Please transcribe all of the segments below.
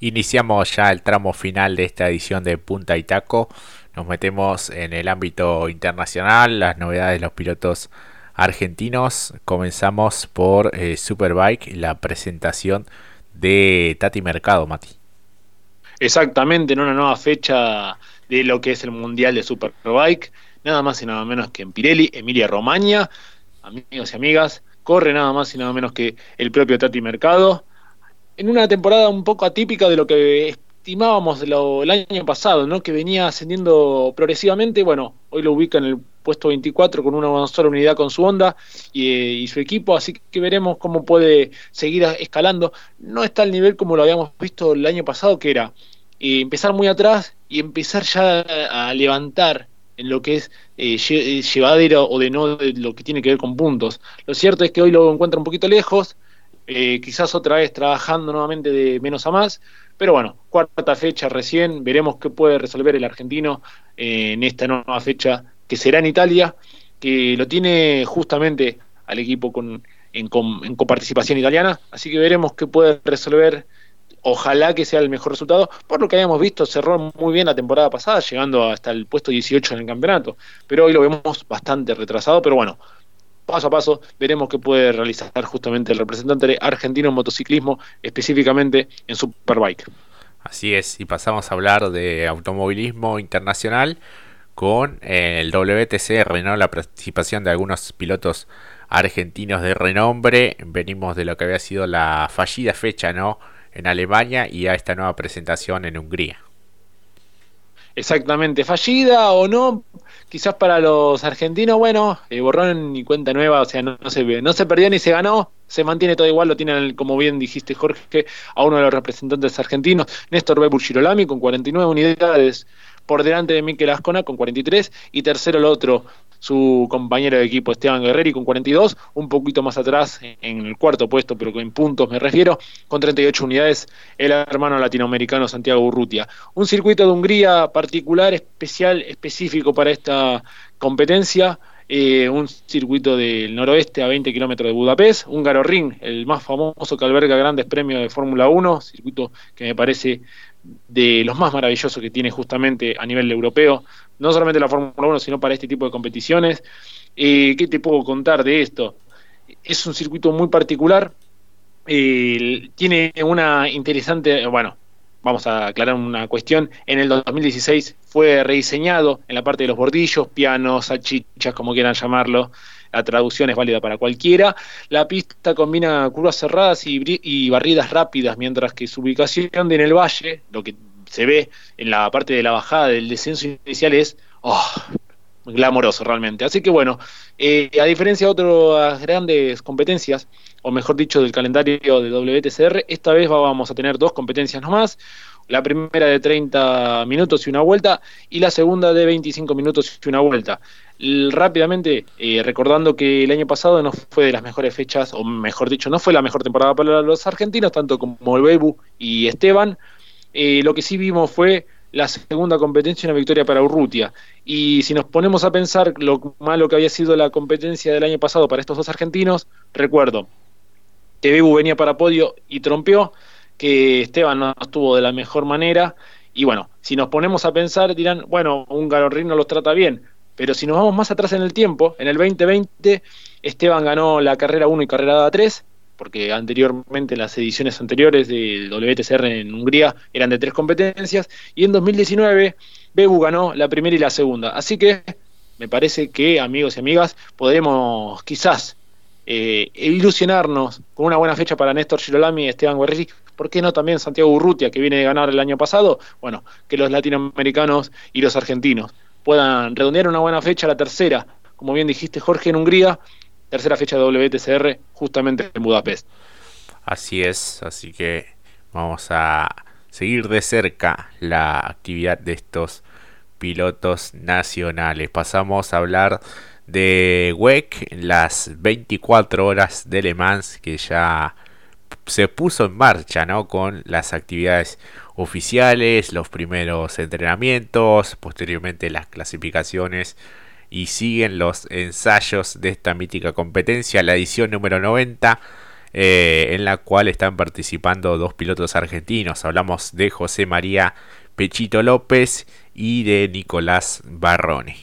Iniciamos ya el tramo final de esta edición de Punta y Taco. Nos metemos en el ámbito internacional, las novedades de los pilotos argentinos. Comenzamos por eh, Superbike, la presentación de Tati Mercado, Mati. Exactamente, en una nueva fecha de lo que es el Mundial de Superbike. Nada más y nada menos que en Pirelli, Emilia Romagna. Amigos y amigas, corre nada más y nada menos que el propio Tati Mercado en una temporada un poco atípica de lo que estimábamos el año pasado, ¿no? que venía ascendiendo progresivamente. Bueno, hoy lo ubica en el puesto 24 con una sola unidad con su Honda y, su equipo, así que veremos cómo puede seguir escalando. No está al nivel como lo habíamos visto el año pasado, que era eh, empezar muy atrás y empezar ya a levantar en lo que es eh, eh, llevadero o de no de lo que tiene que ver con puntos. Lo cierto es que hoy lo encuentra un poquito lejos, eh, quizás otra vez trabajando nuevamente de menos a más, pero bueno, cuarta fecha recién, veremos qué puede resolver el argentino eh, en esta nueva fecha que será en Italia, que lo tiene justamente al equipo con, en, en coparticipación italiana, así que veremos qué puede resolver ojalá que sea el mejor resultado, por lo que habíamos visto, cerró muy bien la temporada pasada, llegando hasta el puesto 18 en el campeonato, pero hoy lo vemos bastante retrasado, pero bueno, paso a paso veremos qué puede realizar justamente el representante argentino en motociclismo, específicamente en Superbike. Así es, y pasamos a hablar de automovilismo internacional con el WTCR, ¿no? la participación de algunos pilotos argentinos de renombre. Venimos de lo que había sido la fallida fecha ¿no? en Alemania y a esta nueva presentación en Hungría. Exactamente, fallida o no, quizás para los argentinos, bueno, eh, borrón y cuenta nueva, o sea, no, se, no se perdió ni se ganó, se mantiene todo igual, lo tienen, como bien dijiste Jorge, a uno de los representantes argentinos, Néstor Bebur Girolami, con 49 unidades por delante de Mikel Ascona con 43 y tercero el otro, su compañero de equipo Esteban Guerreri con 42, un poquito más atrás en el cuarto puesto, pero en puntos me refiero, con 38 unidades el hermano latinoamericano Santiago Urrutia. Un circuito de Hungría particular, especial, específico para esta competencia. Eh, un circuito del noroeste a 20 kilómetros de Budapest, Húngaro Ring, el más famoso que alberga grandes premios de Fórmula 1, circuito que me parece de los más maravillosos que tiene justamente a nivel europeo, no solamente la Fórmula 1, sino para este tipo de competiciones. Eh, ¿Qué te puedo contar de esto? Es un circuito muy particular, tiene una interesante, bueno, vamos a aclarar una cuestión, en el 2016 fue rediseñado en la parte de los bordillos, pianos, salchichas, como quieran llamarlo, la traducción es válida para cualquiera. La pista combina curvas cerradas y, barridas rápidas, mientras que su ubicación en el valle, lo que se ve en la parte de la bajada del descenso inicial es oh, glamoroso realmente. Así que bueno, eh, a diferencia de otras grandes competencias, o mejor dicho del calendario de WTCR, esta vez vamos a tener dos competencias nomás, la primera de 30 minutos y una vuelta y la segunda de 25 minutos y una vuelta. Rápidamente, eh, recordando que el año pasado no fue de las mejores fechas, o mejor dicho, no fue la mejor temporada para los argentinos, tanto como el Bebu y Esteban. Eh, lo que sí vimos fue la segunda competencia y una victoria para Urrutia. Y si nos ponemos a pensar lo malo que había sido la competencia del año pasado para estos dos argentinos, recuerdo que Bebu venía para podio y trompeó, que Esteban no estuvo de la mejor manera. Y bueno, si nos ponemos a pensar, dirán, bueno, un no los trata bien. Pero si nos vamos más atrás en el tiempo, en el 2020, Esteban ganó la carrera 1 y carrera 3, porque anteriormente las ediciones anteriores del WTCR en Hungría eran de tres competencias, y en 2019 Bebu ganó la primera y la segunda. Así que me parece que, amigos y amigas, podremos quizás eh, ilusionarnos con una buena fecha para Néstor Girolami y Esteban Guerreri, ¿por qué no también Santiago Urrutia, que viene de ganar el año pasado? Bueno, que los latinoamericanos y los argentinos puedan redondear una buena fecha, la tercera, como bien dijiste Jorge, en Hungría, tercera fecha de WTCR justamente en Budapest. Así es, así que vamos a seguir de cerca la actividad de estos pilotos nacionales. Pasamos a hablar de WEC, las 24 horas de Le Mans que ya se puso en marcha, ¿no? Con las actividades oficiales, los primeros entrenamientos, posteriormente las clasificaciones y siguen los ensayos de esta mítica competencia, la edición número 90 eh, en la cual están participando dos pilotos argentinos. Hablamos de José María Pechito López y de Nicolás Barrone.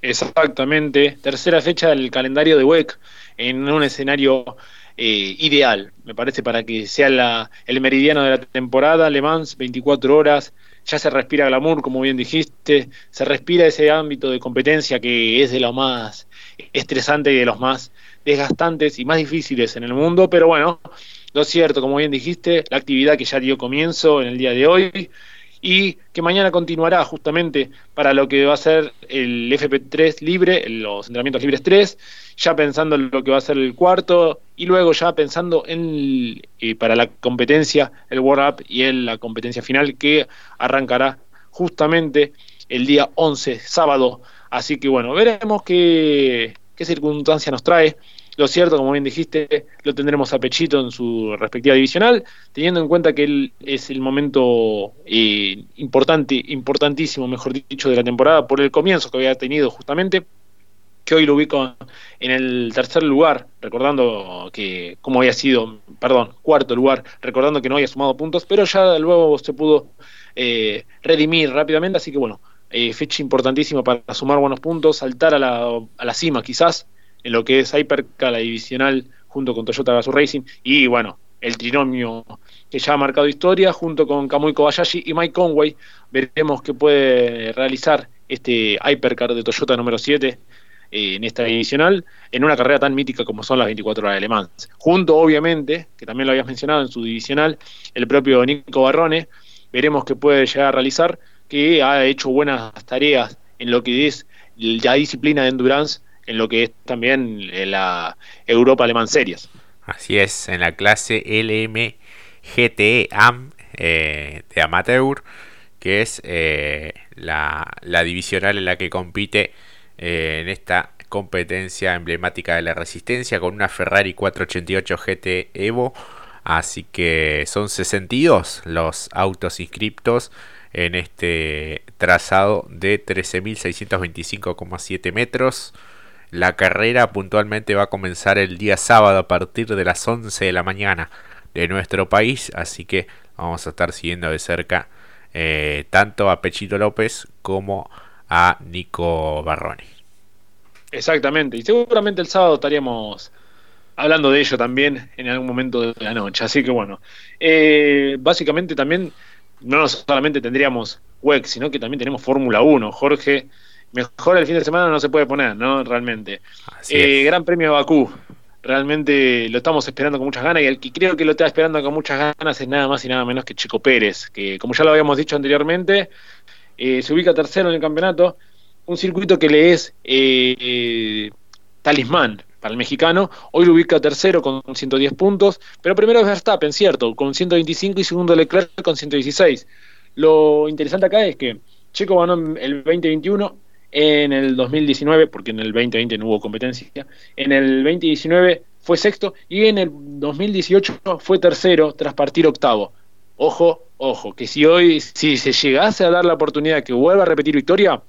Exactamente, tercera fecha del calendario de WEC en un escenario eh, ideal, me parece, para que sea el meridiano de la temporada, Le Mans, 24 horas, ya se respira glamour, como bien dijiste, se respira ese ámbito de competencia que es de lo más estresante y de los más desgastantes y más difíciles en el mundo, pero bueno, lo cierto, como bien dijiste, la actividad que ya dio comienzo en el día de hoy y que mañana continuará justamente para lo que va a ser el FP3 libre, los entrenamientos libres 3, ya pensando en lo que va a ser el cuarto y luego ya pensando en eh, para la competencia, el World Up y en la competencia final que arrancará justamente el día 11, sábado. Así que bueno, veremos qué, qué circunstancia nos trae. Lo cierto, como bien dijiste, lo tendremos a Pechito en su respectiva divisional, teniendo en cuenta que él es el momento eh, importante, importantísimo, mejor dicho, de la temporada por el comienzo que había tenido justamente, que hoy lo ubico en el tercer lugar, recordando que, como había sido, perdón, cuarto lugar, recordando que no había sumado puntos, pero ya luego se pudo eh, redimir rápidamente, así que bueno, eh, fecha importantísima para sumar buenos puntos, saltar a la, a la cima quizás, en lo que es Hypercar, la divisional, junto con Toyota Gazoo Racing, y bueno, el trinomio que ya ha marcado historia, junto con Kamui Kobayashi y Mike Conway, veremos qué puede realizar este Hypercar de Toyota número 7 eh, en esta divisional, en una carrera tan mítica como son las 24 horas de Le Mans. Junto, obviamente, que también lo habías mencionado en su divisional, el propio Nico Barrone, veremos qué puede llegar a realizar, que ha hecho buenas tareas en lo que es la disciplina de endurance en lo que es también eh, la Europa Alemán Series. Así es, en la clase LMGT AM eh, de Amateur, que es eh, la, divisional en la que compite en esta competencia emblemática de la resistencia con una Ferrari 488 GT Evo. Así que son 62 los autos inscriptos en este trazado de 13.625,7 metros. La carrera puntualmente va a comenzar el día sábado a partir de las 11 de la mañana de nuestro país, así que vamos a estar siguiendo de cerca eh, tanto a Pechito López como a Nico Barroni. Exactamente, y seguramente el sábado estaríamos hablando de ello también en algún momento de la noche, así que bueno, eh, básicamente también no solamente tendríamos WEC, sino que también tenemos Fórmula 1, Jorge mejor el fin de semana no se puede poner, ¿no? Realmente. Eh, gran premio de Bakú. Realmente lo estamos esperando con muchas ganas y el que creo que lo está esperando con muchas ganas es nada más y nada menos que Chico Pérez, que como ya lo habíamos dicho anteriormente, eh, se ubica tercero en el campeonato, un circuito que le es eh, talismán para el mexicano, hoy lo ubica tercero con 110 puntos, pero primero es Verstappen, cierto, con 125 y segundo Leclerc con 116. Lo interesante acá es que Chico ganó el 2021 en el 2019, porque en el 2020 no hubo competencia, en el 2019 fue sexto y en el 2018 fue tercero tras partir octavo. Ojo, ojo, que si hoy, si se llegase a dar la oportunidad que vuelva a repetir victoria,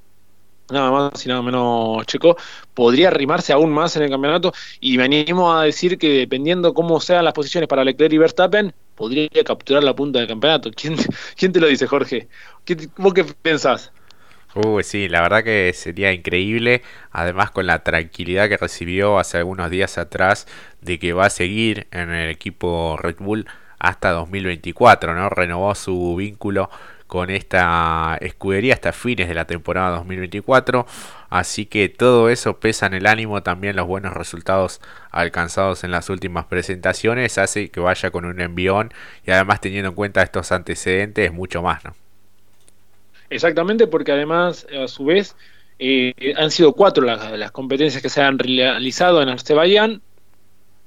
nada más y nada menos Checo, podría arrimarse aún más en el campeonato y me animo a decir que dependiendo cómo sean las posiciones para Leclerc y Verstappen, podría capturar la punta del campeonato. ¿Quién, quién te lo dice, Jorge? ¿Qué, ¿Vos qué pensás? Uy, sí, la verdad que sería increíble, además con la tranquilidad que recibió hace algunos días atrás de que va a seguir en el equipo Red Bull hasta 2024, ¿no? Renovó su vínculo con esta escudería hasta fines de la temporada 2024, así que todo eso pesa en el ánimo, también los buenos resultados alcanzados en las últimas presentaciones hace que vaya con un envión y además teniendo en cuenta estos antecedentes mucho más, ¿no? Exactamente, porque además, a su vez, eh, han sido cuatro las, competencias que se han realizado en Azerbaiyán.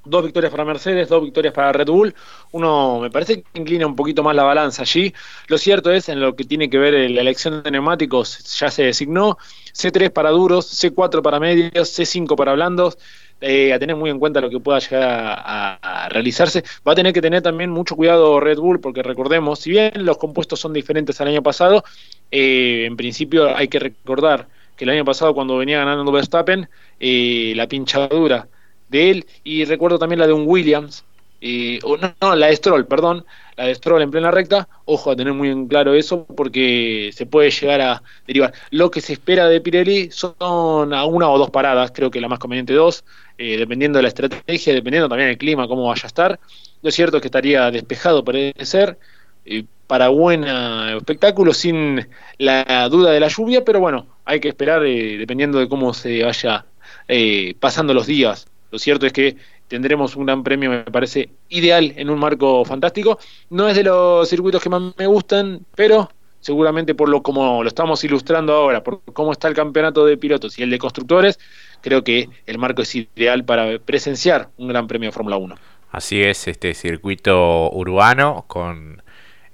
Dos victorias para Mercedes, dos victorias para Red Bull. Uno me parece que inclina un poquito más la balanza allí. Lo cierto es, en lo que tiene que ver la elección de neumáticos, ya se designó C3 para duros, C4 para medios, C5 para blandos. Eh, a tener muy en cuenta lo que pueda llegar a, realizarse. Va a tener que tener también mucho cuidado Red Bull, porque recordemos, si bien los compuestos son diferentes al año pasado, eh, en principio hay que recordar que el año pasado cuando venía ganando Verstappen, eh, la pinchadura de él. Y recuerdo también la de un Williams, no, no, la de Stroll, perdón, la de Stroll en plena recta. Ojo a tener muy en claro eso porque se puede llegar a derivar. Lo que se espera de Pirelli son a una o dos paradas, creo que la más conveniente dos, eh, dependiendo de la estrategia, dependiendo también del clima, cómo vaya a estar. Lo cierto es que estaría despejado, parece ser, eh, para buen espectáculo, sin la duda de la lluvia, pero bueno, hay que esperar eh, dependiendo de cómo se vaya pasando los días. Lo cierto es que tendremos un gran premio, me parece ideal en un marco fantástico. No es de los circuitos que más me gustan, pero seguramente por lo como lo estamos ilustrando ahora, por cómo está el campeonato de pilotos y el de constructores, creo que el marco es ideal para presenciar un gran premio de Fórmula 1. Así es, este circuito urbano con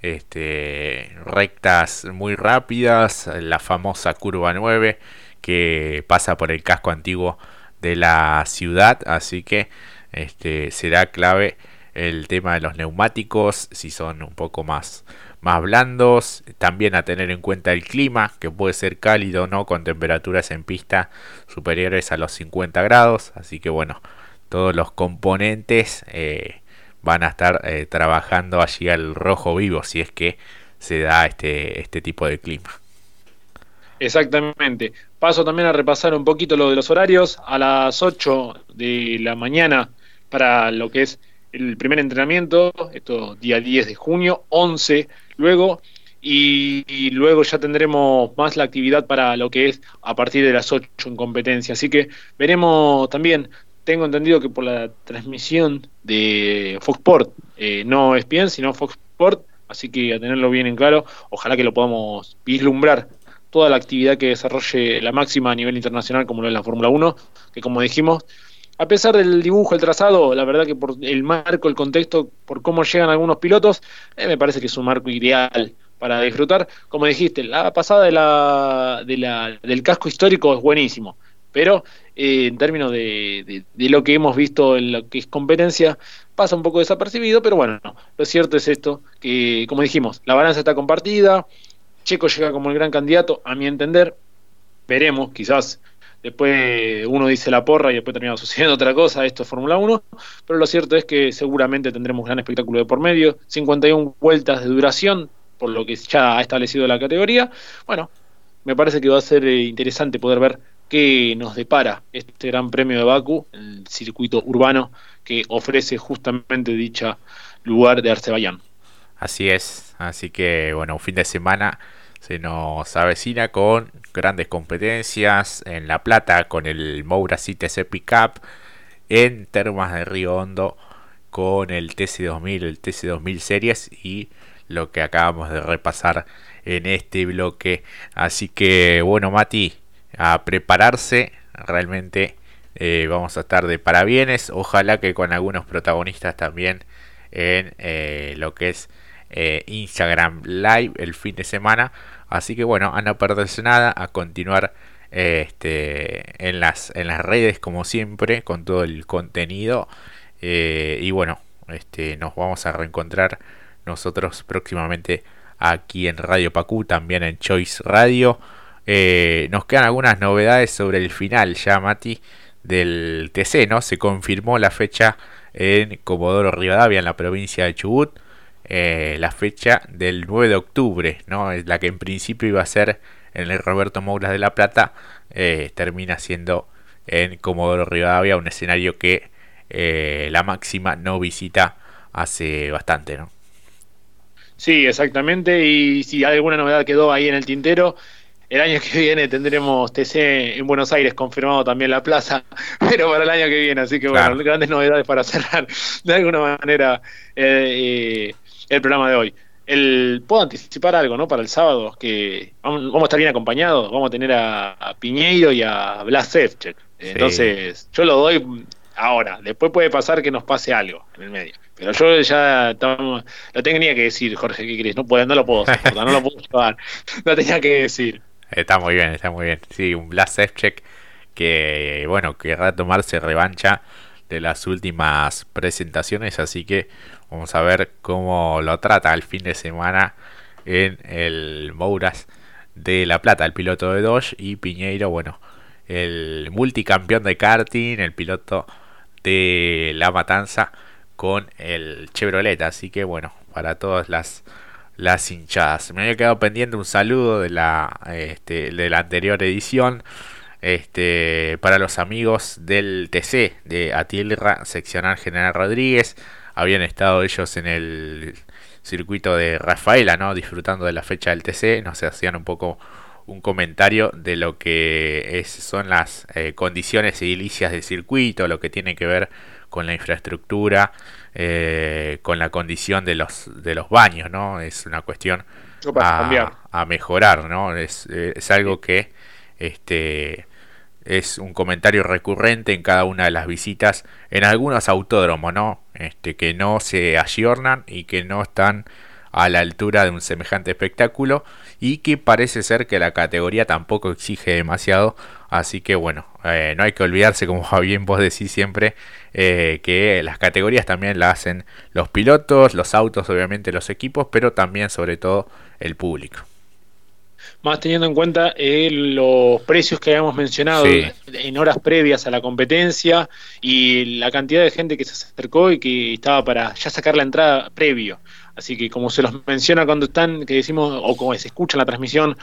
este, rectas muy rápidas, la famosa curva 9 que pasa por el casco antiguo de la ciudad, así que este, será clave el tema de los neumáticos, si son un poco más, más blandos, también a tener en cuenta el clima, que puede ser cálido o no, con temperaturas en pista superiores a los 50 grados, así que bueno, todos los componentes eh, van a estar eh, trabajando allí al rojo vivo, si es que se da este, este tipo de clima. Exactamente. Paso también a repasar un poquito lo de los horarios. A las 8 de la mañana para lo que es el primer entrenamiento, esto día 10 de junio, 11 luego, y, luego ya tendremos más la actividad para lo que es a partir de las 8 en competencia. Así que veremos también, tengo entendido que por la transmisión de Foxport, eh, no es bien, sino Foxport, así que a tenerlo bien en claro, ojalá que lo podamos vislumbrar toda la actividad que desarrolle la máxima a nivel internacional como lo es la Fórmula 1, que como dijimos, a pesar del dibujo, el trazado, la verdad que por el marco, el contexto, por cómo llegan algunos pilotos, eh, me parece que es un marco ideal para disfrutar. Como dijiste, la pasada de la, de la, del casco histórico es buenísimo, pero eh, en términos de, de, lo que hemos visto en lo que es competencia, pasa un poco desapercibido, pero bueno, lo cierto es esto, que como dijimos, la balanza está compartida, Checo llega como el gran candidato, a mi entender, veremos, quizás después uno dice la porra y después termina sucediendo otra cosa, esto es Fórmula 1, pero lo cierto es que seguramente tendremos un gran espectáculo de por medio, 51 vueltas de duración, por lo que ya ha establecido la categoría. Bueno, me parece que va a ser eh, interesante poder ver qué nos depara este Gran Premio de Baku, el circuito urbano que ofrece justamente dicha lugar de Azerbaiyán. Así es, así que bueno, un fin de semana se nos avecina con grandes competencias en La Plata con el Moura CTC Pickup, en Termas de Río Hondo con el TC2000, el TC2000 Series y lo que acabamos de repasar en este bloque. Así que bueno, Mati, a prepararse, realmente eh, vamos a estar de parabienes, ojalá que con algunos protagonistas también en eh, lo que es eh, Instagram Live el fin de semana Así que bueno, a no perderse nada, a continuar este, en, las, en las redes como siempre, con todo el contenido. Eh, y bueno, este, nos vamos a reencontrar nosotros próximamente aquí en Radio Pacú, también en Choice Radio. Eh, nos quedan algunas novedades sobre el final ya, Mati, del TC, ¿no? Se confirmó la fecha en Comodoro Rivadavia, en la provincia de Chubut. Eh, la fecha del 9 de octubre, ¿no? Es la que en principio iba a ser en el Roberto Mouras de La Plata, eh, termina siendo en Comodoro Rivadavia, un escenario que eh, la máxima no visita hace bastante, ¿no? Sí, exactamente, y si alguna novedad quedó ahí en el tintero, el año que viene tendremos TC en Buenos Aires, confirmado también la plaza, pero para el año que viene, así que bueno, grandes novedades para cerrar de alguna manera el programa de hoy. El, puedo anticipar algo, ¿no? Para el sábado, que vamos, a estar bien acompañados, vamos a tener a, Piñeiro y a Blas. Entonces, yo lo doy ahora, después puede pasar que nos pase algo en el medio. Pero yo ya lo tenía que decir, Jorge, ¿qué crees? No, puedo, no lo puedo hacer, no lo puedo llevar, lo tenía que decir. Está muy bien, está muy bien. Sí, un Blas Sevchek que, bueno, querrá tomarse revancha de las últimas presentaciones, así que vamos a ver cómo lo trata el fin de semana en el Mouras de La Plata, el piloto de Dodge y Piñeiro, bueno, el multicampeón de karting, el piloto de La Matanza con el Chevrolet. Así que bueno, para todas las, las hinchadas. Me había quedado pendiente un saludo de la, este, de la anterior edición. Este, para los amigos del TC de Atilra, seccional General Rodríguez, habían estado ellos en el circuito de Rafaela, ¿no? Disfrutando de la fecha del TC, nos hacían un poco un comentario de lo que es, son las eh, condiciones edilicias del circuito, lo que tiene que ver con la infraestructura, eh, con la condición de los, de los baños, ¿no? Es una cuestión a, mejorar, ¿no? Es, eh, es algo que este, es un comentario recurrente en cada una de las visitas en algunos autódromos, ¿no? Este, que no se ayornan y que no están a la altura de un semejante espectáculo y que parece ser que la categoría tampoco exige demasiado. Así que bueno, eh, no hay que olvidarse, como bien vos decís siempre, eh, que las categorías también la hacen los pilotos, los autos, obviamente los equipos, pero también sobre todo el público más teniendo en cuenta eh, los precios que habíamos mencionado en horas previas a la competencia y la cantidad de gente que se acercó y que estaba para ya sacar la entrada previo. Así que como se los menciona cuando están, que decimos, o como se escucha en la transmisión,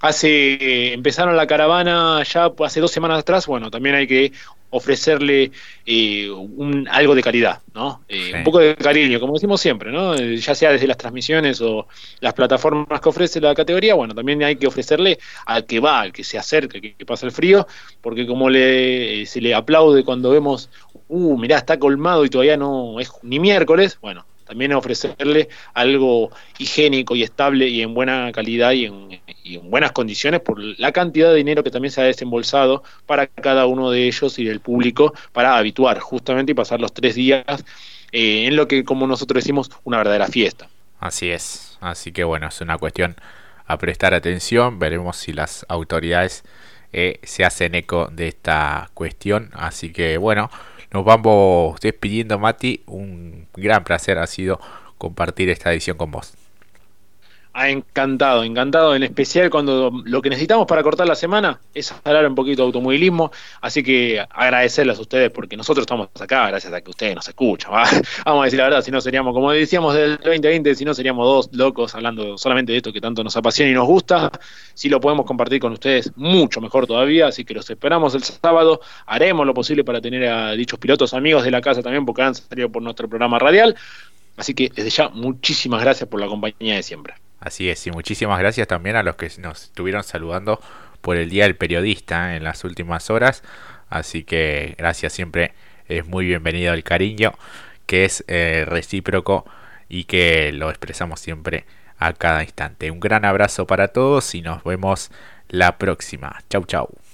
hace empezaron la caravana ya hace dos semanas atrás, bueno, también hay que ofrecerle eh, un, algo de calidad, ¿no? Eh, un poco de cariño, como decimos siempre, ¿no? Eh, ya sea desde las transmisiones o las plataformas que ofrece la categoría, bueno, también hay que ofrecerle al que va, al que se acerca, que, que pasa el frío, porque como le, se le aplaude cuando vemos, uh, mirá, está colmado y todavía no es ni miércoles, bueno, también ofrecerle algo higiénico y estable y en buena calidad y en, buenas condiciones por la cantidad de dinero que también se ha desembolsado para cada uno de ellos y del público para habituar justamente y pasar los tres días eh, en lo que como nosotros decimos una verdadera fiesta. Así es, así que bueno, es una cuestión a prestar atención, veremos si las autoridades eh, se hacen eco de esta cuestión, así que bueno, nos vamos despidiendo, Mati. Un gran placer ha sido compartir esta edición con vos. Ha encantado, encantado, en especial cuando lo que necesitamos para cortar la semana es hablar un poquito de automovilismo, así que agradecerles a ustedes porque nosotros estamos acá gracias a que ustedes nos escuchan, vamos a decir la verdad, si no seríamos, como decíamos del 2020, si no seríamos dos locos hablando solamente de esto que tanto nos apasiona y nos gusta, si lo podemos compartir con ustedes mucho mejor todavía, así que los esperamos el sábado, haremos lo posible para tener a dichos pilotos amigos de la casa también porque han salido por nuestro programa radial, así que desde ya muchísimas gracias por la compañía de siempre. Así es, y muchísimas gracias también a los que nos estuvieron saludando por el Día del Periodista en las últimas horas. Así que gracias siempre, es muy bienvenido el cariño, que es eh, recíproco y que lo expresamos siempre a cada instante. Un gran abrazo para todos y nos vemos la próxima. Chau chau.